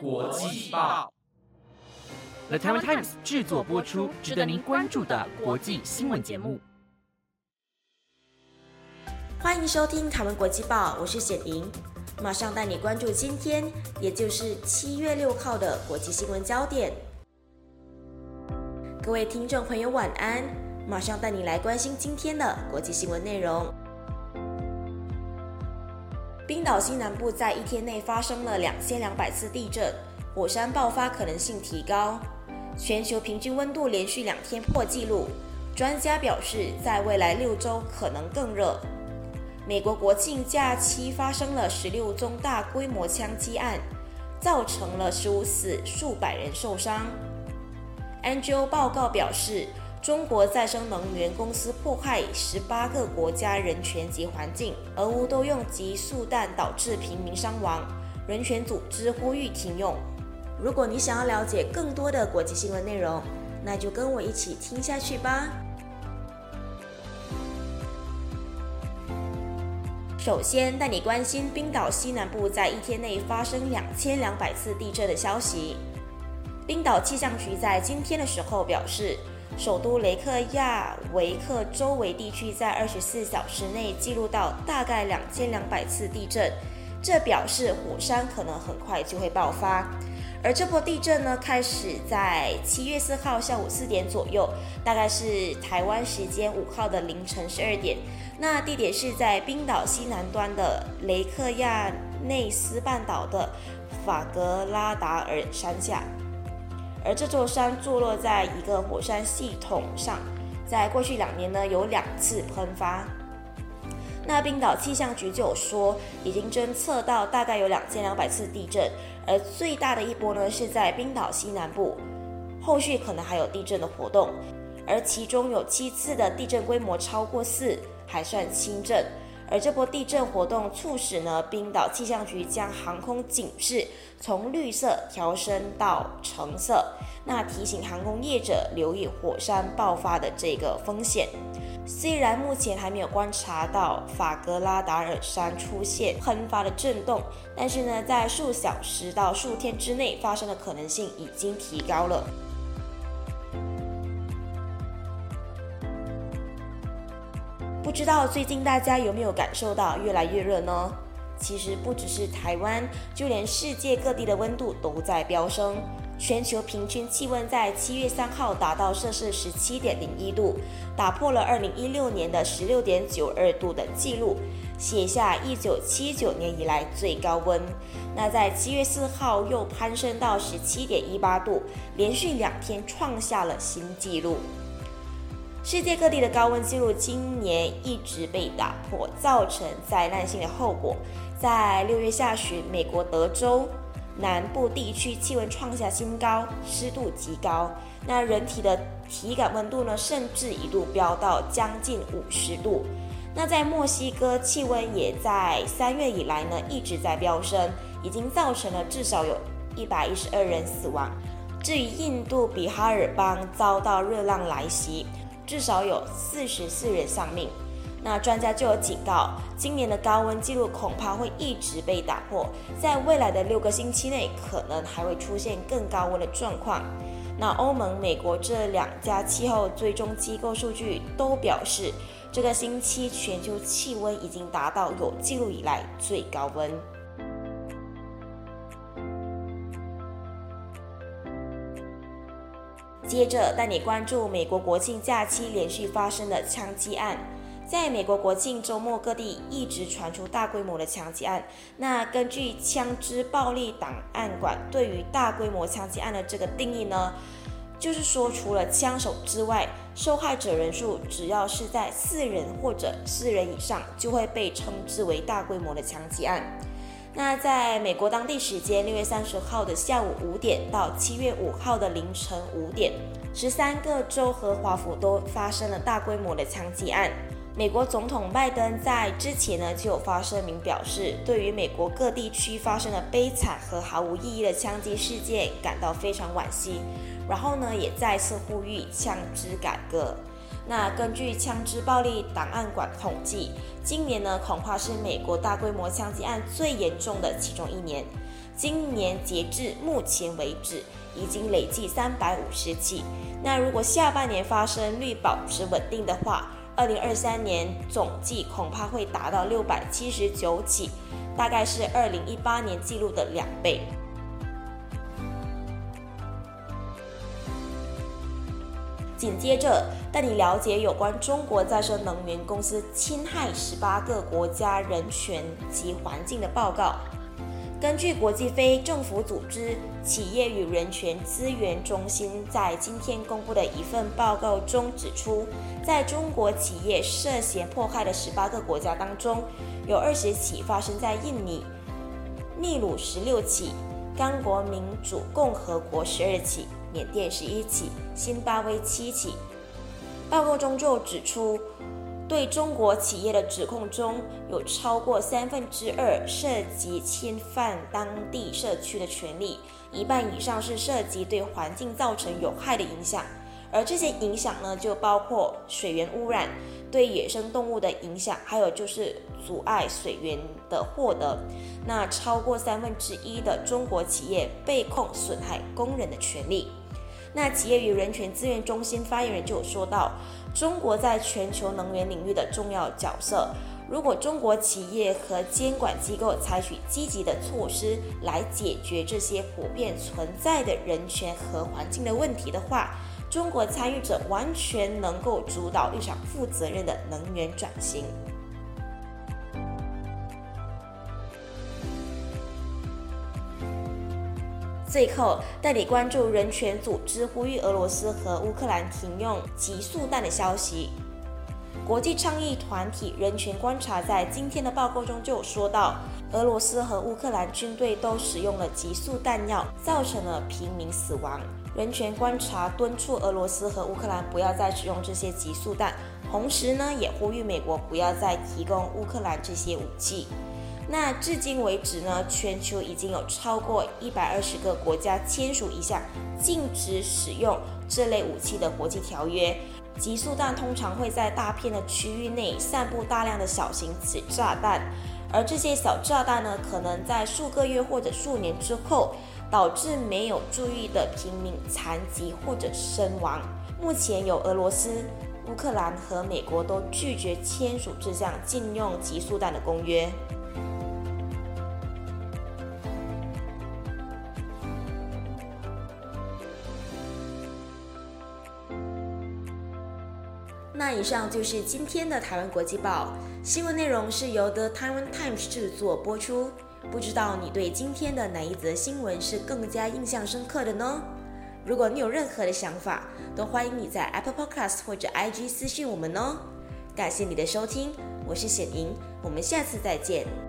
国际报，The Taiwan Times 制作播出，值得您关注的国际新闻节目。欢迎收听《台湾国际报》，我是显莹，马上带你关注今天，也就是七月六号的国际新闻焦点。各位听众朋友，晚安！马上带你来关心今天的国际新闻内容。冰岛西南部在一天内发生了两千两百次地震，火山爆发可能性提高。全球平均温度连续两天破纪录，专家表示，在未来六周可能更热。美国国庆假期发生了十六宗大规模枪击案，造成了十五死、数百人受伤。NGO 报告表示。中国再生能源公司迫害十八个国家人权及环境，俄乌都用极速弹导致平民伤亡，人权组织呼吁停用。如果你想要了解更多的国际新闻内容，那就跟我一起听下去吧。首先带你关心冰岛西南部在一天内发生两千两百次地震的消息。冰岛气象局在今天的时候表示。首都雷克亚维克周围地区在二十四小时内记录到大概两千两百次地震，这表示火山可能很快就会爆发。而这波地震呢，开始在七月四号下午四点左右，大概是台湾时间五号的凌晨十二点。那地点是在冰岛西南端的雷克亚内斯半岛的法格拉达尔山下。而这座山坐落在一个火山系统上，在过去两年呢有两次喷发。那冰岛气象局就有说，已经侦测到大概有两千两百次地震，而最大的一波呢是在冰岛西南部，后续可能还有地震的活动，而其中有七次的地震规模超过四，还算轻震。而这波地震活动促使呢，冰岛气象局将航空警示从绿色调升到橙色，那提醒航空业者留意火山爆发的这个风险。虽然目前还没有观察到法格拉达尔山出现喷发的震动，但是呢，在数小时到数天之内发生的可能性已经提高了。不知道最近大家有没有感受到越来越热呢？其实不只是台湾，就连世界各地的温度都在飙升。全球平均气温在七月三号达到摄氏十七点零一度，打破了二零一六年的十六点九二度的记录，写下一九七九年以来最高温。那在七月四号又攀升到十七点一八度，连续两天创下了新纪录。世界各地的高温记录今年一直被打破，造成灾难性的后果。在六月下旬，美国德州南部地区气温创下新高，湿度极高，那人体的体感温度呢，甚至一度飙到将近五十度。那在墨西哥，气温也在三月以来呢一直在飙升，已经造成了至少有一百一十二人死亡。至于印度比哈尔邦遭到热浪来袭。至少有四十四人丧命，那专家就有警告，今年的高温记录恐怕会一直被打破，在未来的六个星期内，可能还会出现更高温的状况。那欧盟、美国这两家气候追踪机构数据都表示，这个星期全球气温已经达到有记录以来最高温。接着带你关注美国国庆假期连续发生的枪击案。在美国国庆周末，各地一直传出大规模的枪击案。那根据枪支暴力档案馆对于大规模枪击案的这个定义呢，就是说除了枪手之外，受害者人数只要是在四人或者四人以上，就会被称之为大规模的枪击案。那在美国当地时间六月三十号的下午五点到七月五号的凌晨五点，十三个州和华府都发生了大规模的枪击案。美国总统拜登在之前呢就有发声明表示，对于美国各地区发生的悲惨和毫无意义的枪击事件感到非常惋惜，然后呢也再次呼吁枪支改革。那根据枪支暴力档案馆统计，今年呢恐怕是美国大规模枪击案最严重的其中一年。今年截至目前为止，已经累计三百五十起。那如果下半年发生率保持稳定的话，二零二三年总计恐怕会达到六百七十九起，大概是二零一八年记录的两倍。紧接着带你了解有关中国再生能源公司侵害十八个国家人权及环境的报告。根据国际非政府组织企业与人权资源中心在今天公布的一份报告中指出，在中国企业涉嫌迫害的十八个国家当中，有二十起发生在印尼、秘鲁十六起、刚果民主共和国十二起。缅甸十一起，新巴威七起。报告中就指出，对中国企业的指控中有超过三分之二涉及侵犯当地社区的权利，一半以上是涉及对环境造成有害的影响。而这些影响呢，就包括水源污染、对野生动物的影响，还有就是阻碍水源的获得。那超过三分之一的中国企业被控损害工人的权利。那企业与人权资源中心发言人就有说到，中国在全球能源领域的重要角色。如果中国企业和监管机构采取积极的措施来解决这些普遍存在的人权和环境的问题的话，中国参与者完全能够主导一场负责任的能源转型。最后，带你关注人权组织呼吁俄罗斯和乌克兰停用极速弹的消息。国际倡议团体人权观察在今天的报告中就说到，俄罗斯和乌克兰军队都使用了极速弹药，造成了平民死亡。人权观察敦促俄罗斯和乌克兰不要再使用这些急速弹，同时呢，也呼吁美国不要再提供乌克兰这些武器。那至今为止呢，全球已经有超过一百二十个国家签署一项禁止使用这类武器的国际条约。急速弹通常会在大片的区域内散布大量的小型子炸弹，而这些小炸弹呢，可能在数个月或者数年之后，导致没有注意的平民残疾或者身亡。目前有俄罗斯、乌克兰和美国都拒绝签署这项禁用极速弹的公约。那以上就是今天的台湾国际报新闻内容，是由 The Taiwan Times 制作播出。不知道你对今天的哪一则新闻是更加印象深刻的呢？如果你有任何的想法，都欢迎你在 Apple Podcast 或者 IG 私信我们哦。感谢你的收听，我是显莹，我们下次再见。